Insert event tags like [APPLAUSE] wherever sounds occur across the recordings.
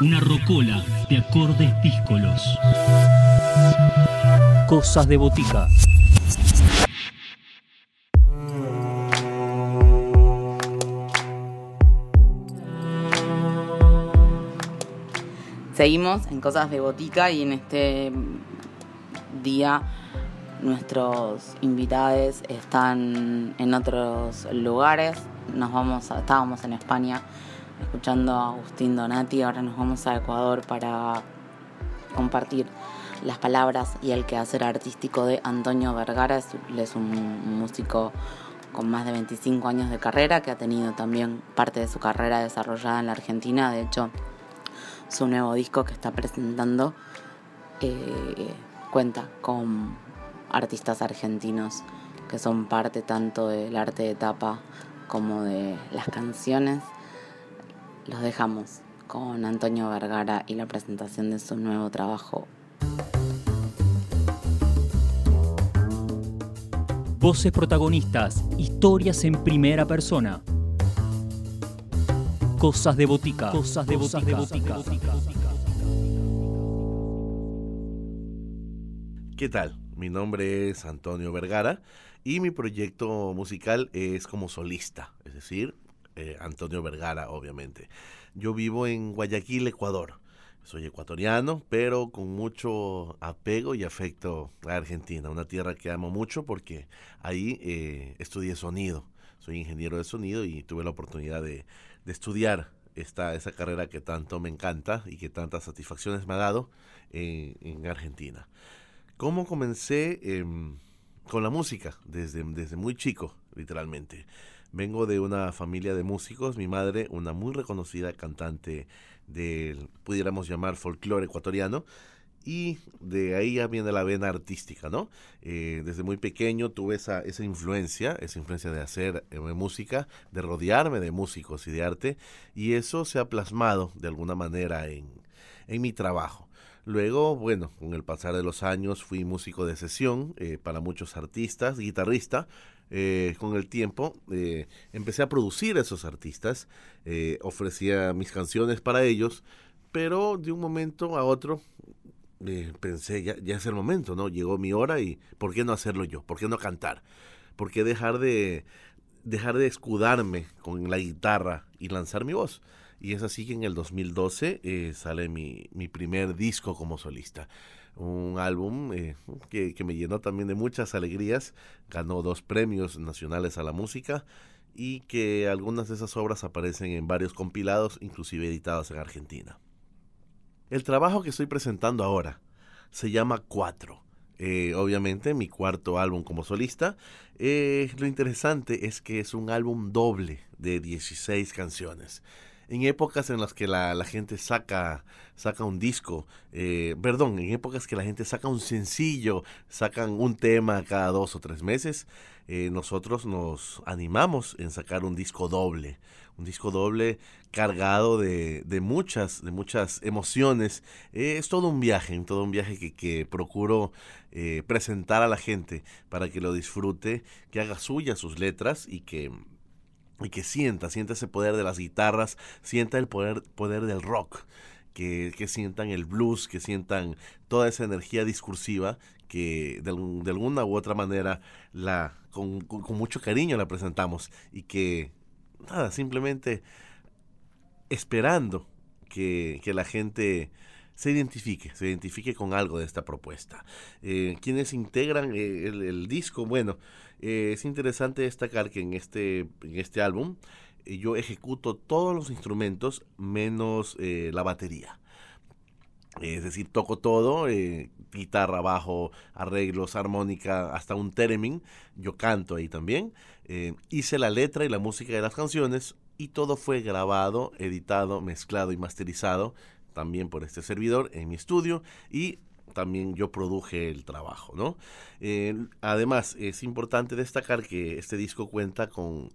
Una rocola de acordes díscolos. Cosas de botica. Seguimos en Cosas de Botica y en este día nuestros invitados están en otros lugares. Nos vamos estábamos en España escuchando a Agustín Donati, ahora nos vamos a Ecuador para compartir las palabras y el quehacer artístico de Antonio Vergara. Él es un músico con más de 25 años de carrera que ha tenido también parte de su carrera desarrollada en la Argentina. De hecho, su nuevo disco que está presentando eh, cuenta con artistas argentinos que son parte tanto del arte de tapa como de las canciones. Los dejamos con Antonio Vergara y la presentación de su nuevo trabajo. Voces protagonistas, historias en primera persona. Cosas de botica. Cosas de botica. ¿Qué tal? Mi nombre es Antonio Vergara y mi proyecto musical es como solista, es decir, eh, Antonio Vergara, obviamente. Yo vivo en Guayaquil, Ecuador. Soy ecuatoriano, pero con mucho apego y afecto a Argentina, una tierra que amo mucho porque ahí eh, estudié sonido. Soy ingeniero de sonido y tuve la oportunidad de de estudiar esta, esa carrera que tanto me encanta y que tantas satisfacciones me ha dado en, Argentina. ¿Cómo comencé em, con la música? Desde, desde muy chico, literalmente. Vengo de una familia de músicos, mi madre, una muy reconocida cantante del, pudiéramos llamar, folclore ecuatoriano, y de ahí ya viene la vena artística, ¿no? Eh, desde muy pequeño tuve esa, esa influencia, esa influencia de hacer eh, música, de rodearme de músicos y de arte, y eso se ha plasmado de alguna manera en, en mi trabajo. Luego, bueno, con el pasar de los años fui músico de sesión eh, para muchos artistas, guitarrista. Con el tiempo empecé a producir a esos artistas, ofrecía mis canciones para ellos, pero de un momento a otro pensé, ya, ya es el momento, ¿no? Llegó mi hora y ¿por qué no hacerlo yo? ¿Por qué no cantar? ¿Por qué dejar de, dejar de escudarme con la guitarra y lanzar mi voz? Y es así que en el 2012 eh, sale mi, mi, primer disco como solista. Un álbum eh, que, que, me llenó también de muchas alegrías. Ganó dos premios nacionales a la música y que algunas de esas obras aparecen en varios compilados, inclusive editados en Argentina. El trabajo que estoy presentando ahora se llama Cuatro. Eh, obviamente mi cuarto álbum como solista. Eh, lo interesante es que es un álbum doble de 16 canciones. En épocas en las que la, gente saca, saca un disco, eh, perdón, en épocas que la gente saca un sencillo, sacan un tema cada dos o tres meses, nosotros nos animamos en sacar un disco doble un disco doble cargado de, de muchas, de muchas emociones. es todo un viaje, todo un viaje que, que procuro eh, presentar a la gente para que lo disfrute, que haga suya sus letras y que, y que sienta, sienta ese poder de las guitarras, sienta el poder, poder del rock. Que, que, sientan el blues, que sientan toda esa energía discursiva que de, alguna u otra manera la, con, con, mucho cariño la presentamos y que nada, simplemente esperando que, la gente se identifique, se identifique con algo de esta propuesta. Eh, quienes integran eh, el, disco, bueno, eh, es interesante destacar que en este, en este álbum yo ejecuto todos los instrumentos menos la batería. Es decir, toco todo, guitarra, bajo, arreglos, armónica, hasta un theremin. Yo canto ahí también. Eh, hice la letra y la música de las canciones y todo fue grabado, editado, mezclado y masterizado también por este servidor en mi estudio y también yo produje el trabajo, ¿no? Además, es importante destacar que este disco cuenta con,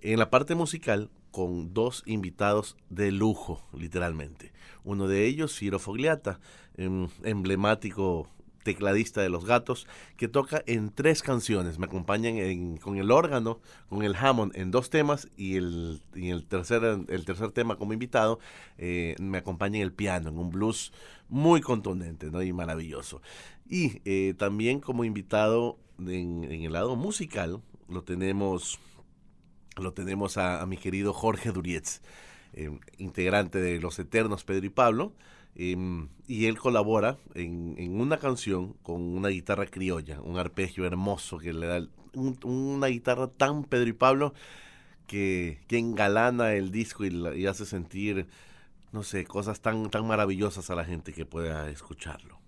en la parte musical, con dos invitados de lujo, literalmente. Uno de ellos, Ciro Fogliata, em, emblemático tecladista de Los Gatos, que toca en tres canciones. Me acompañan con el órgano, con el Hammond en dos temas y el, el, tercer, el tercer tema como invitado eh, me acompaña en el piano, en un blues muy contundente ¿no? y maravilloso. Y eh, también como invitado en, el lado musical lo tenemos, lo tenemos a, mi querido Jorge Durietz, eh, integrante de Los Eternos Pedro y Pablo. Em, y él colabora en, una canción con una guitarra criolla, un arpegio hermoso que le da una guitarra tan Pedro y Pablo que, que engalana el disco y, hace sentir, no sé, cosas tan, tan maravillosas a la gente que pueda escucharlo.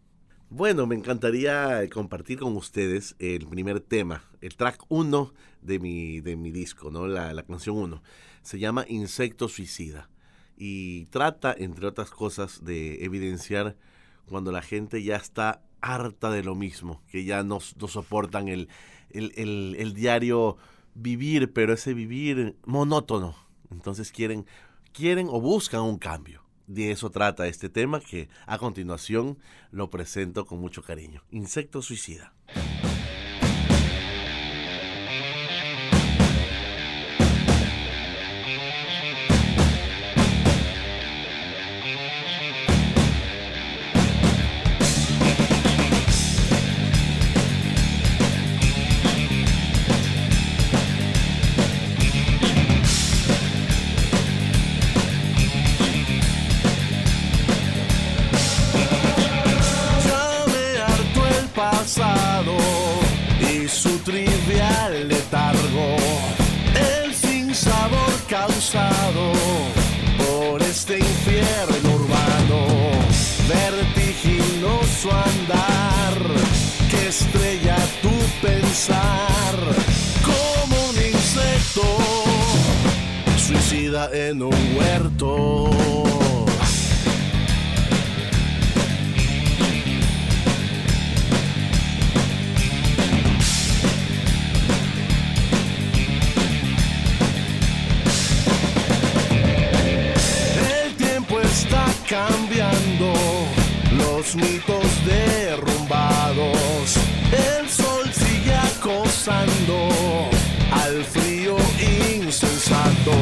Bueno, me encantaría compartir con ustedes el primer tema, el track 1 de mi, de mi disco, ¿no? la, la canción 1. Se llama Insecto Suicida y trata, entre otras cosas, de evidenciar cuando la gente ya está harta de lo mismo, que ya no, soportan el, el, diario vivir, pero ese vivir monótono. Entonces quieren, quieren o buscan un cambio. De eso trata este tema que a continuación lo presento con mucho cariño. Insecto suicida. Cambiando, los mitos derrumbados, el sol sigue acosando al frío insensato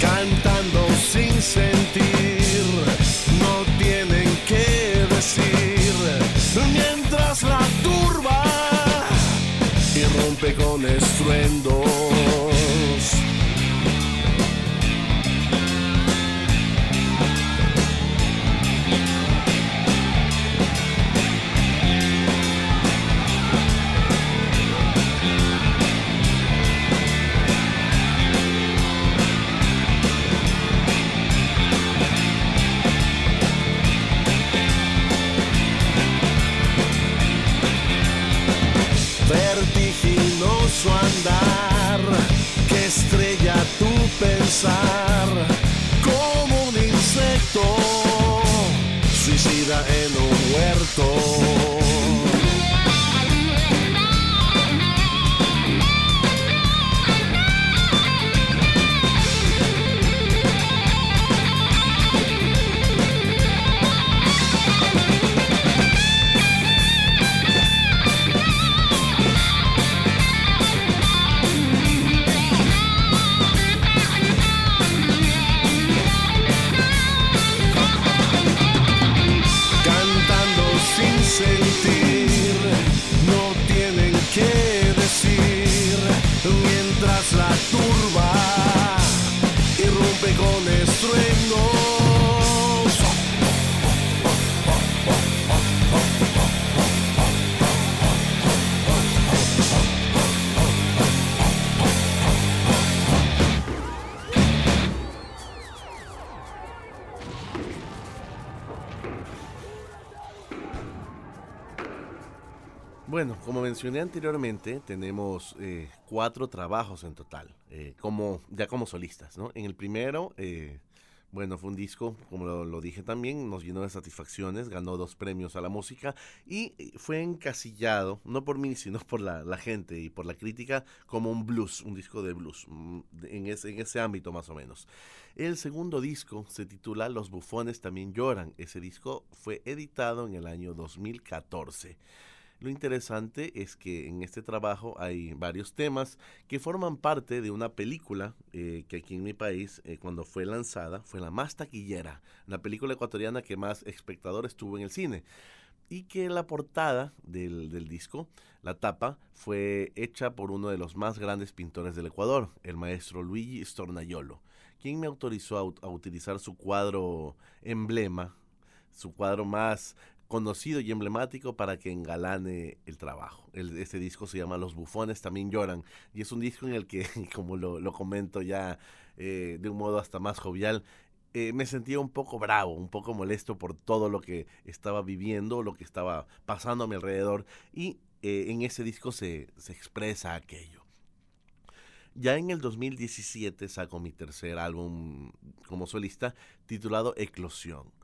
cantando sin sentir, no tienen que decir, mientras la turba irrumpe con estruendo. Como un insecto suicida en un huerto. Bueno, como mencioné anteriormente, tenemos eh, cuatro trabajos en total, eh, como, ya como solistas. ¿no? En el primero, eh, Bueno, fue un disco, como lo, dije también, nos llenó de satisfacciones, ganó dos premios a la música y eh, fue encasillado, no por mí, sino por la, gente y por la crítica, como un blues, un disco de blues, mm, en ese, en ese ámbito más o menos. El segundo disco se titula Los bufones también lloran. Ese disco fue editado en el año 2014. Lo interesante es que en este trabajo hay varios temas que forman parte de una película eh, que aquí en mi país, eh, cuando fue lanzada, fue la más taquillera, la película ecuatoriana que más espectadores tuvo en el cine. Y que la portada del, disco, la tapa, fue hecha por uno de los más grandes pintores del Ecuador, el maestro Luigi Stornaiolo, quien me autorizó a utilizar su cuadro emblema su cuadro más conocido y emblemático para que engalane el trabajo. este disco se llama Los bufones también lloran y es un disco en el que, [LAUGHS] como lo, comento ya eh, de un modo hasta más jovial, eh, me sentía un poco bravo, un poco molesto por todo lo que estaba viviendo, lo que estaba pasando a mi alrededor y eh, en ese disco se, se expresa aquello. Ya en el 2017 saco mi tercer álbum como solista titulado Eclosión.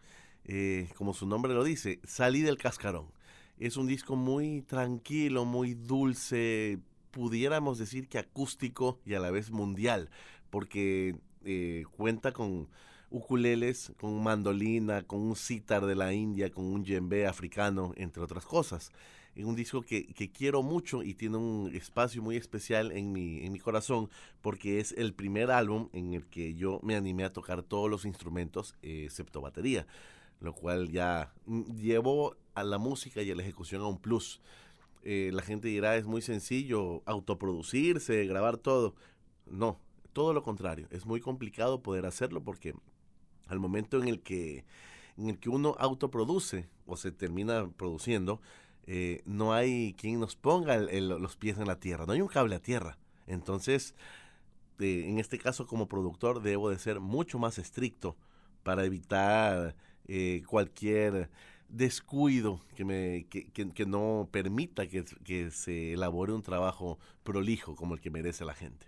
Eh, como su nombre lo dice, Salí del Cascarón. Es un disco muy tranquilo, muy dulce, pudiéramos decir que acústico y a la vez mundial, porque eh, cuenta con ukuleles, con mandolina, con un sitar de la India, con un djembe africano, entre otras cosas. Es un disco que, quiero mucho y tiene un espacio muy especial en mi, corazón porque es el primer álbum en el que yo me animé a tocar todos los instrumentos excepto batería lo cual ya mm, llevó a la música y a la ejecución a un plus. Eh, la gente dirá, es muy sencillo autoproducirse, grabar todo. No, todo lo contrario, es muy complicado poder hacerlo porque al momento en el que, en el que uno autoproduce o se termina produciendo, eh, no hay quien nos ponga los pies en la tierra, no hay un cable a tierra. Entonces, eh, en este caso como productor debo de ser mucho más estricto para evitar eh, cualquier descuido que, me, que, que, no permita que, que, se elabore un trabajo prolijo como el que merece la gente.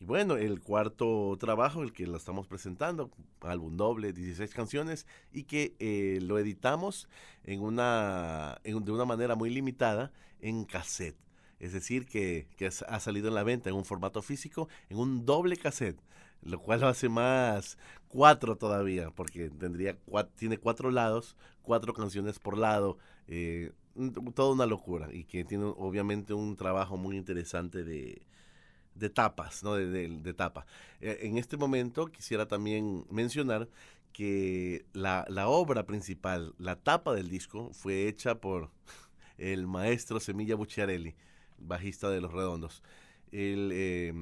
Y bueno, el cuarto trabajo, el que lo estamos presentando, álbum doble, 16 canciones, y que eh, lo editamos en una, en, de una manera muy limitada en cassette. Es decir, que, que ha salido en la venta en un formato físico, en un doble cassette lo cual lo hace más cuatro todavía, porque tendría tiene cuatro lados, cuatro canciones por lado, eh, toda una locura y que tiene obviamente un trabajo muy interesante de, de tapas, ¿no? De, de, tapa. Eh, en este momento quisiera también mencionar que la, la, obra principal, la tapa del disco, fue hecha por el maestro Semilla Bucciarelli, bajista de Los Redondos. Eh,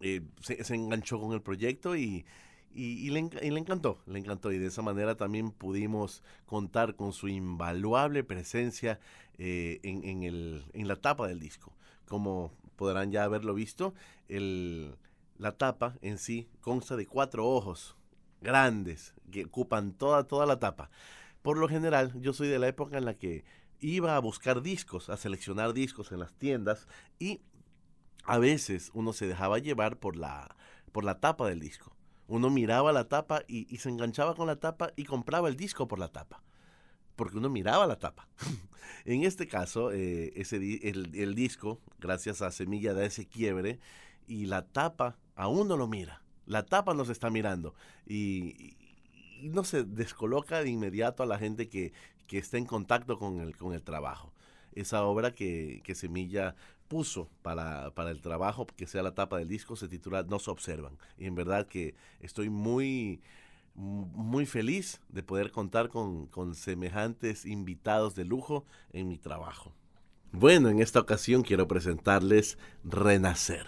eh, se, enganchó con el proyecto y, y, le, encantó, le encantó. Y de esa manera también pudimos contar con su invaluable presencia eh, en, el, en la tapa del disco. Como podrán ya haberlo visto, el, la tapa en sí consta de cuatro ojos grandes que ocupan toda, toda la tapa. Por lo general, yo soy de la época en la que iba a buscar discos, a seleccionar discos en las tiendas y a veces uno se dejaba llevar por la, por la tapa del disco. Uno miraba la tapa y, se enganchaba con la tapa y compraba el disco por la tapa. Porque uno miraba la tapa. [LAUGHS] en este caso, eh, ese, el, disco, gracias a Semilla, da ese quiebre y la tapa aún no lo mira. La tapa nos está mirando y, no se descoloca de inmediato a la gente que, que está en contacto con el, con el trabajo. Esa obra que, que Semilla puso para, para, el trabajo, que sea la tapa del disco, se titula No se observan. Y en verdad que estoy muy, muy feliz de poder contar con, con semejantes invitados de lujo en mi trabajo. Bueno, en esta ocasión quiero presentarles Renacer,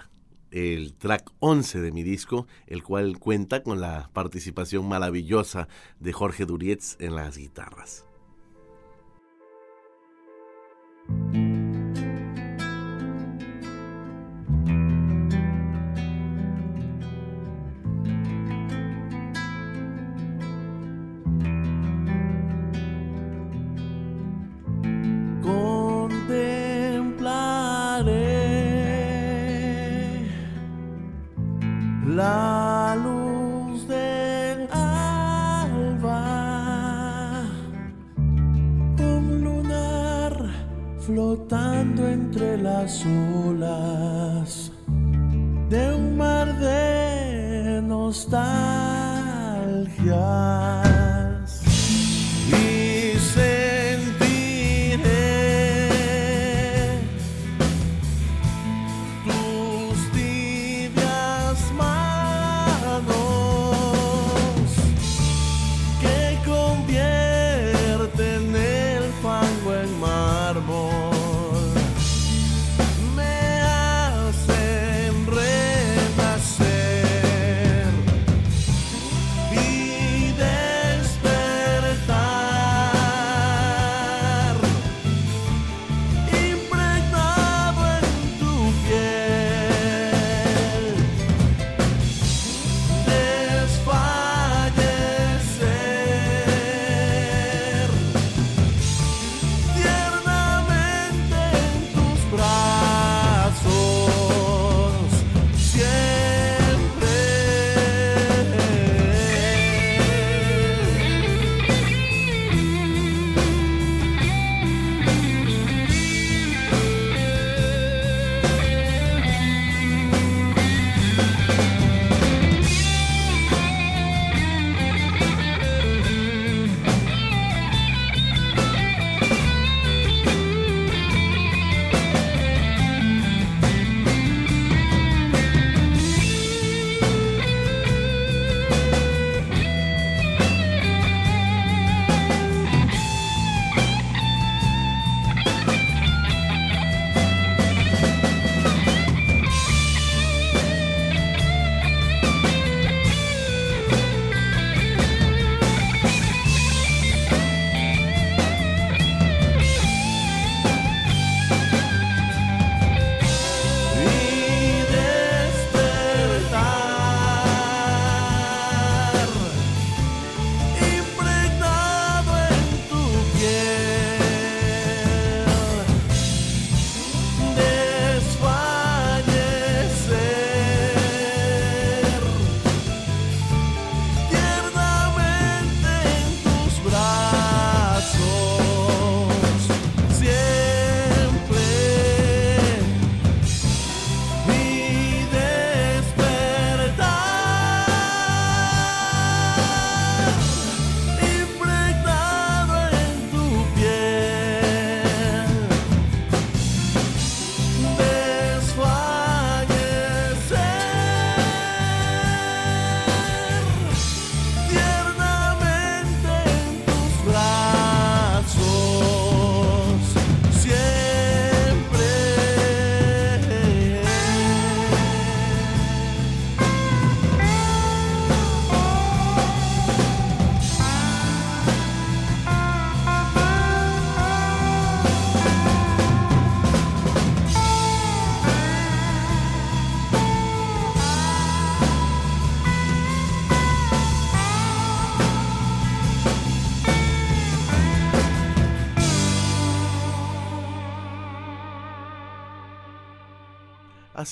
el track 11 de mi disco, el cual cuenta con la participación maravillosa de Jorge Durietz en las guitarras. La luz las olas de un mar de nostalgias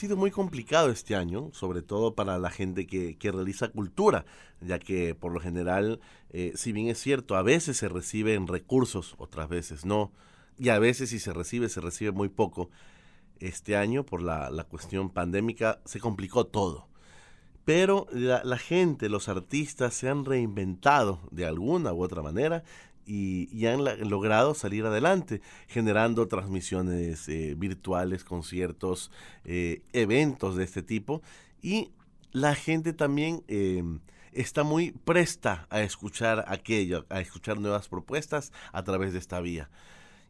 sido muy complicado este año, sobre todo para la gente que, realiza cultura, ya que por lo general, eh, si bien es cierto, a veces se reciben recursos, otras veces no, y a veces si se recibe, se recibe muy poco. Este año, por la, cuestión pandémica, se complicó todo. Pero la gente, los artistas se han reinventado de alguna u otra manera y, han logrado salir adelante, generando transmisiones eh, virtuales, conciertos, eh, eventos de este tipo. Y la gente también eh, está muy presta a escuchar aquello, a escuchar nuevas propuestas a través de esta vía.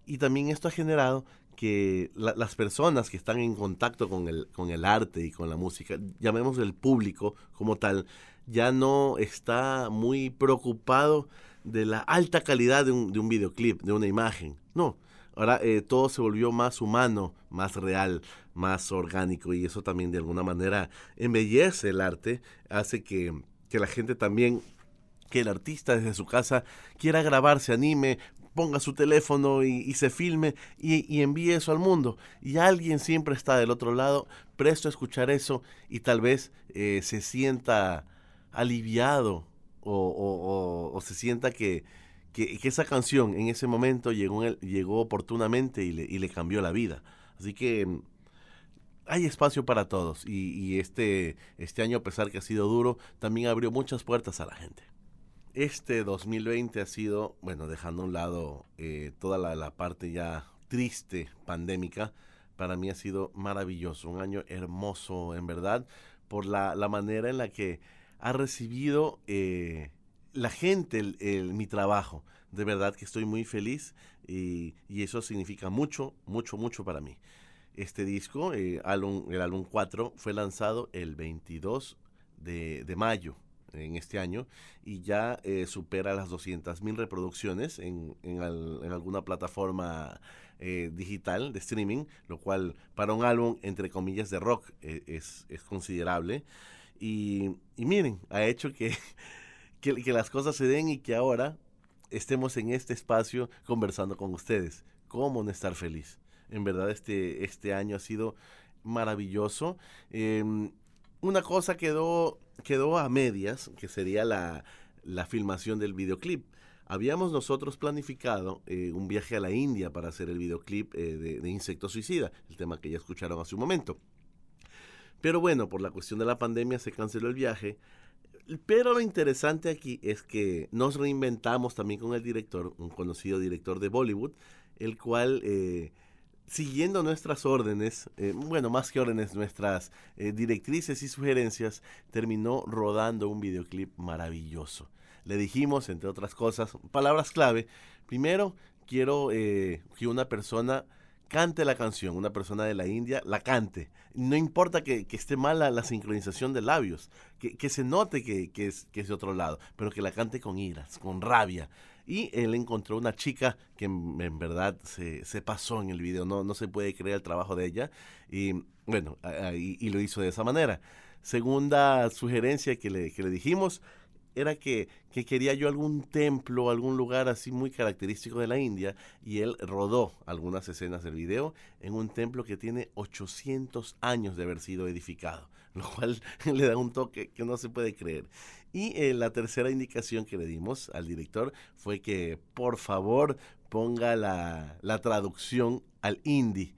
Y también esto ha generado que la- las personas que están en contacto con el, con el arte y con la música, llamemos el público como tal, ya no está muy preocupado de la alta calidad de un, de un videoclip, de una imagen. No, ahora eh, todo se volvió más humano, más real, más orgánico y eso también de alguna manera embellece el arte, hace que, que la gente también que el artista desde su casa quiera grabar, se anime, ponga su teléfono y, se filme y, y envíe eso al mundo. Y alguien siempre está del otro lado, presto a escuchar eso y tal vez eh, se sienta aliviado o, o- o- se sienta que, que, que esa canción en ese momento llegó, llegó oportunamente y le, y le cambió la vida. Así que mm, hay espacio para todos y, y este, este año, a pesar que ha sido duro, también abrió muchas puertas a la gente. Este 2020 ha sido, bueno, dejando a un lado eh, toda la, la parte ya triste, pandémica, para mí ha sido maravilloso, un año hermoso en verdad, por la, la manera en la que ha recibido eh, la gente el- el- mi trabajo. De verdad que estoy muy feliz y, y eso significa mucho, mucho, mucho para mí. Este disco, eh, álbum- el álbum 4, fue lanzado el 22 de, de mayo en este año y ya eh, supera las 200.000 reproducciones en, en al- en alguna plataforma eh, digital de streaming, lo cual para un álbum, entre comillas, de rock eh, es, es considerable. Y, miren, ha hecho que, [LAUGHS] que, que las cosas se den y que ahora estemos en este espacio conversando con ustedes. ¿Cómo no estar feliz? En verdad este, este año ha sido maravilloso. Em, una cosa quedó, quedó a medias, que sería la, la filmación del videoclip. Habíamos nosotros planificado eh, un viaje a la India para hacer el videoclip eh, de, de Insecto Suicida, el tema que ya escucharon hace un momento. Pero bueno, por la cuestión de la pandemia se canceló el viaje. Pero lo interesante aquí es que nos reinventamos también con el director, un conocido director de Bollywood, el cual, eh, siguiendo nuestras órdenes, eh, bueno, más que órdenes, nuestras eh, directrices y sugerencias, terminó rodando un videoclip maravilloso. Le dijimos, entre otras cosas, palabras clave. Primero, quiero que una persona cante la canción, una persona de la India la cante. No importa que, que esté mala la sincronización de labios, que, que se note que, que es, que es de otro lado, pero que la cante con iras, con rabia. Y él encontró una chica que en, verdad se, se pasó en el video, no, no se puede creer el trabajo de ella. Y bueno, y, y lo hizo de esa manera. Segunda sugerencia que le, que le dijimos era que, que quería yo algún templo, algún lugar así muy característico de la India, y él rodó algunas escenas del video en un templo que tiene 800 años de haber sido edificado, [LAUGHS] lo cual le da un toque que no se puede creer. Y eh, la tercera indicación que le dimos al director fue que por favor ponga la, la traducción al hindi,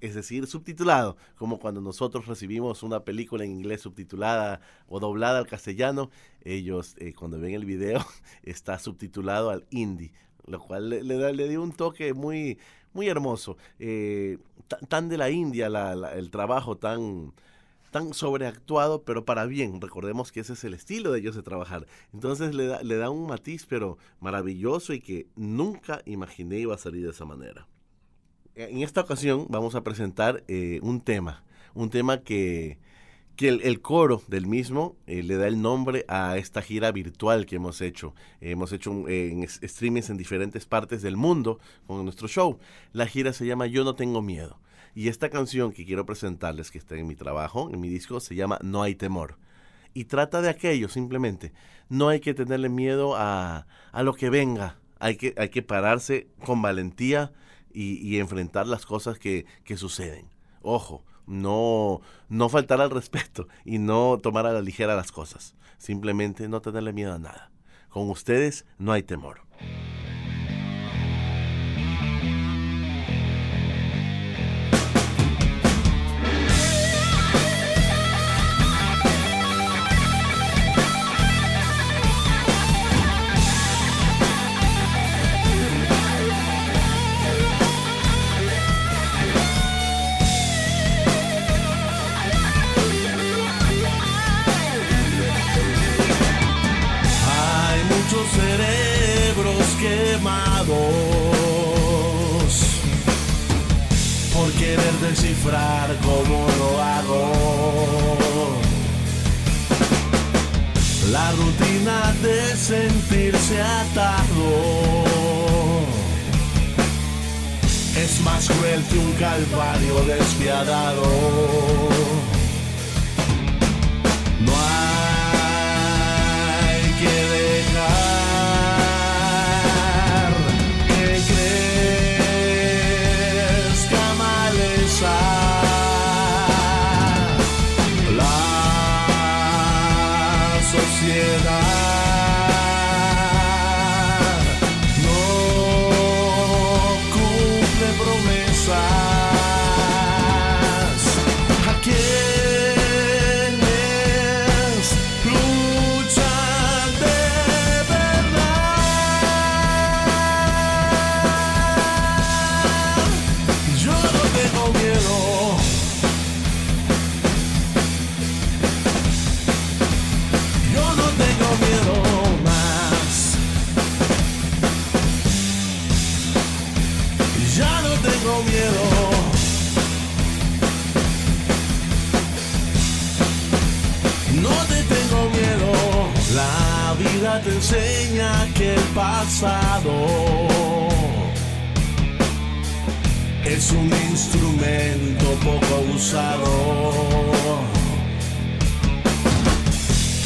es decir, subtitulado, como cuando nosotros recibimos una película en inglés subtitulada o doblada al castellano, ellos eh, cuando ven el video [LAUGHS] está subtitulado al hindi, lo cual le, le da, le dio un toque muy, muy hermoso. Eh, ta- tan de la India el trabajo, tan, tan sobreactuado, pero para bien. Recordemos que ese es el estilo de ellos de trabajar. Entonces le da, le da un matiz, pero maravilloso y que nunca imaginé iba a salir de esa manera. En esta ocasión vamos a presentar eh, un tema, un tema que, que el, coro del mismo eh, le da el nombre a esta gira virtual que hemos hecho. Eh, hemos hecho eh, en streamings en diferentes partes del mundo con nuestro show. La gira se llama Yo no tengo miedo. Y esta canción que quiero presentarles, que está en mi trabajo, en mi disco, se llama No hay temor. Y trata de aquello simplemente. No hay que tenerle miedo a, a lo que venga. Hay que, hay que pararse con valentía y, enfrentar las cosas que, que suceden. Ojo, no, no faltar al respeto y no tomar a la ligera las cosas. Simplemente no tenerle miedo a nada. Con ustedes no hay temor. Descifrar cómo lo hago. La rutina de sentirse atado es más cruel que un calvario despiadado. No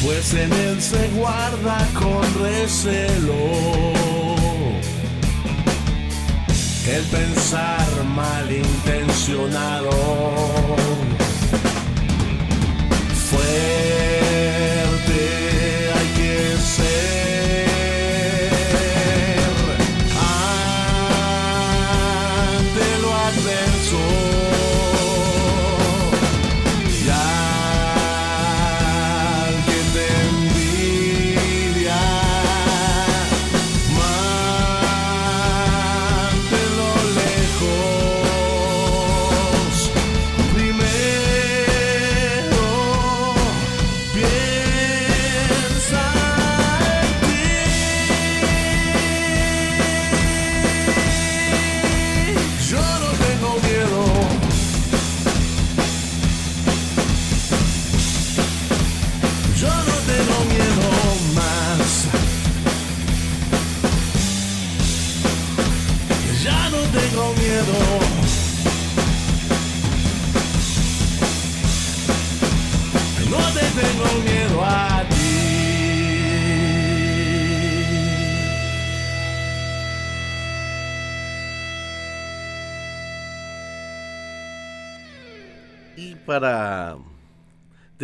Pues en él se guarda con recelo el pensar malintencionado.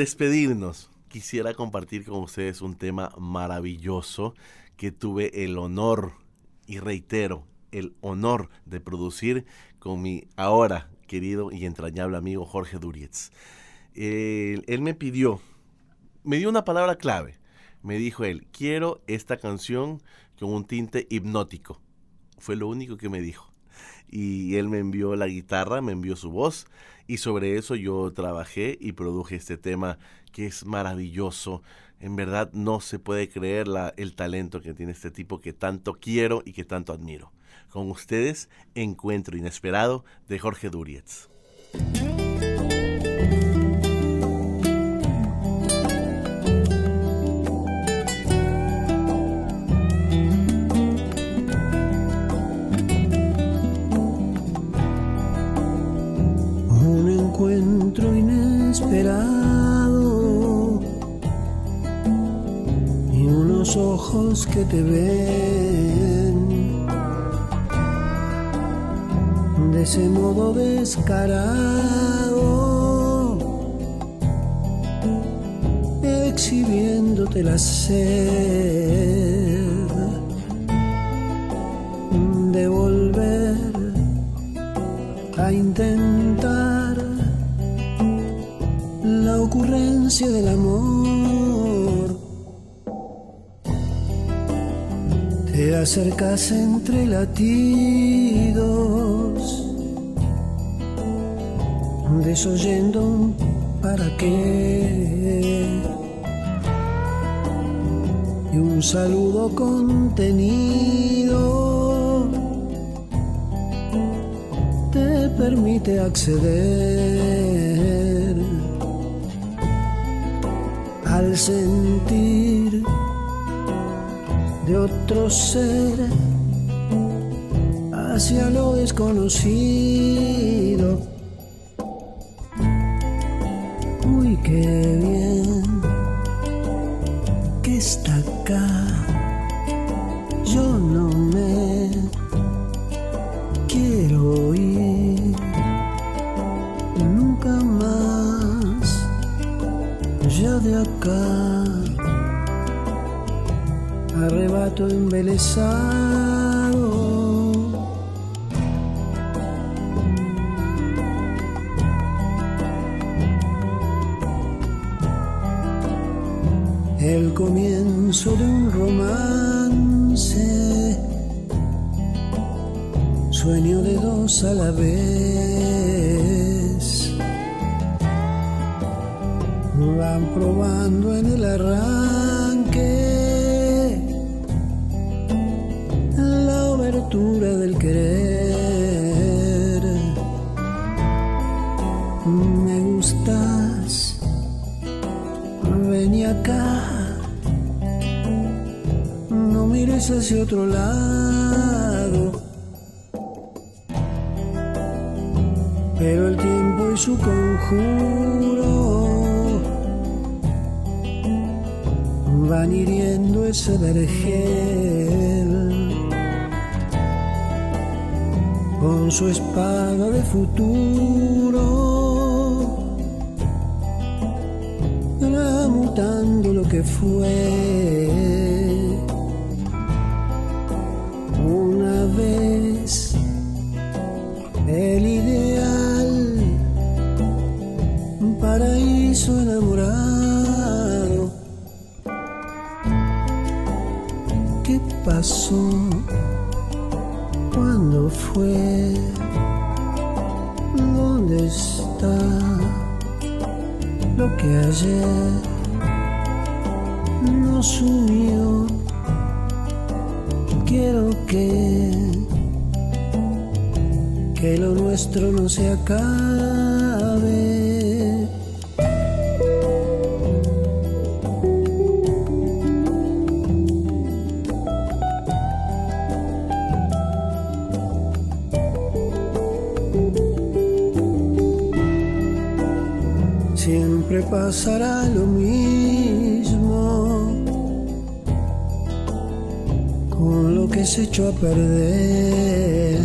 Despedirnos, quisiera compartir con ustedes un tema maravilloso que tuve el honor, y reitero, el honor de producir con mi ahora querido y entrañable amigo Jorge Durietz. Él, él me pidió, me dio una palabra clave. Me dijo él, quiero esta canción con un tinte hipnótico. Fue lo único que me dijo. Y él me envió la guitarra, me envió su voz y sobre eso yo trabajé y produje este tema que es maravilloso. En verdad no se puede creer el talento que tiene este tipo que tanto quiero y que tanto admiro. Con ustedes, Encuentro Inesperado de Jorge Durietz. Unos ojos que te ven de ese modo descarado, exhibiéndote la sed de volver a intentar la ocurrencia del amor. Acercas entre latidos, desoyendo para qué. Y un saludo contenido te permite acceder al sentir de otro ser hacia lo desconocido. Uy, qué bien embelesado el comienzo de un romance sueño de dos a la vez. Van probando en el arranque la obertura del querer. Me gustas, ven acá mires hacia otro lado. Pero el tiempo y su conjuro van hiriendo ese vergel con su espada de futuro. Tramutando lo que fue ¿Dónde está lo que ayer nos unió? Quiero que que lo nuestro no se acabe. Siempre pasará lo mismo con lo que se echó a perder.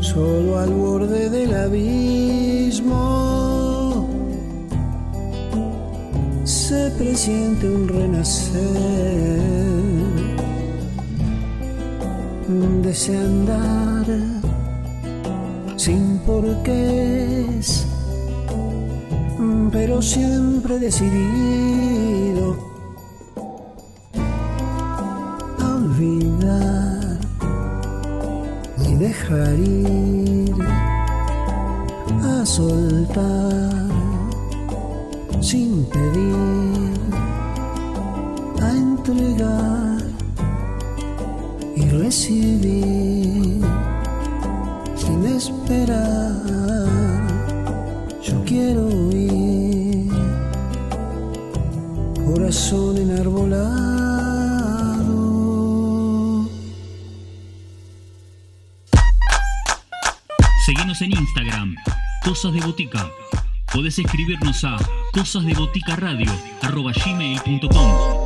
Solo al borde del abismo se presiente un renacer. Desea andar sin porqués, pero siempre decidido a olvidar y dejar ir, a soltar sin pedir, a entregar y recibir sin esperar. Yo quiero ir, corazón enarbolado. Seguinos en Instagram, Cosas de Botica. Podés escribirnos a cosasdeboticaradio.gmail.com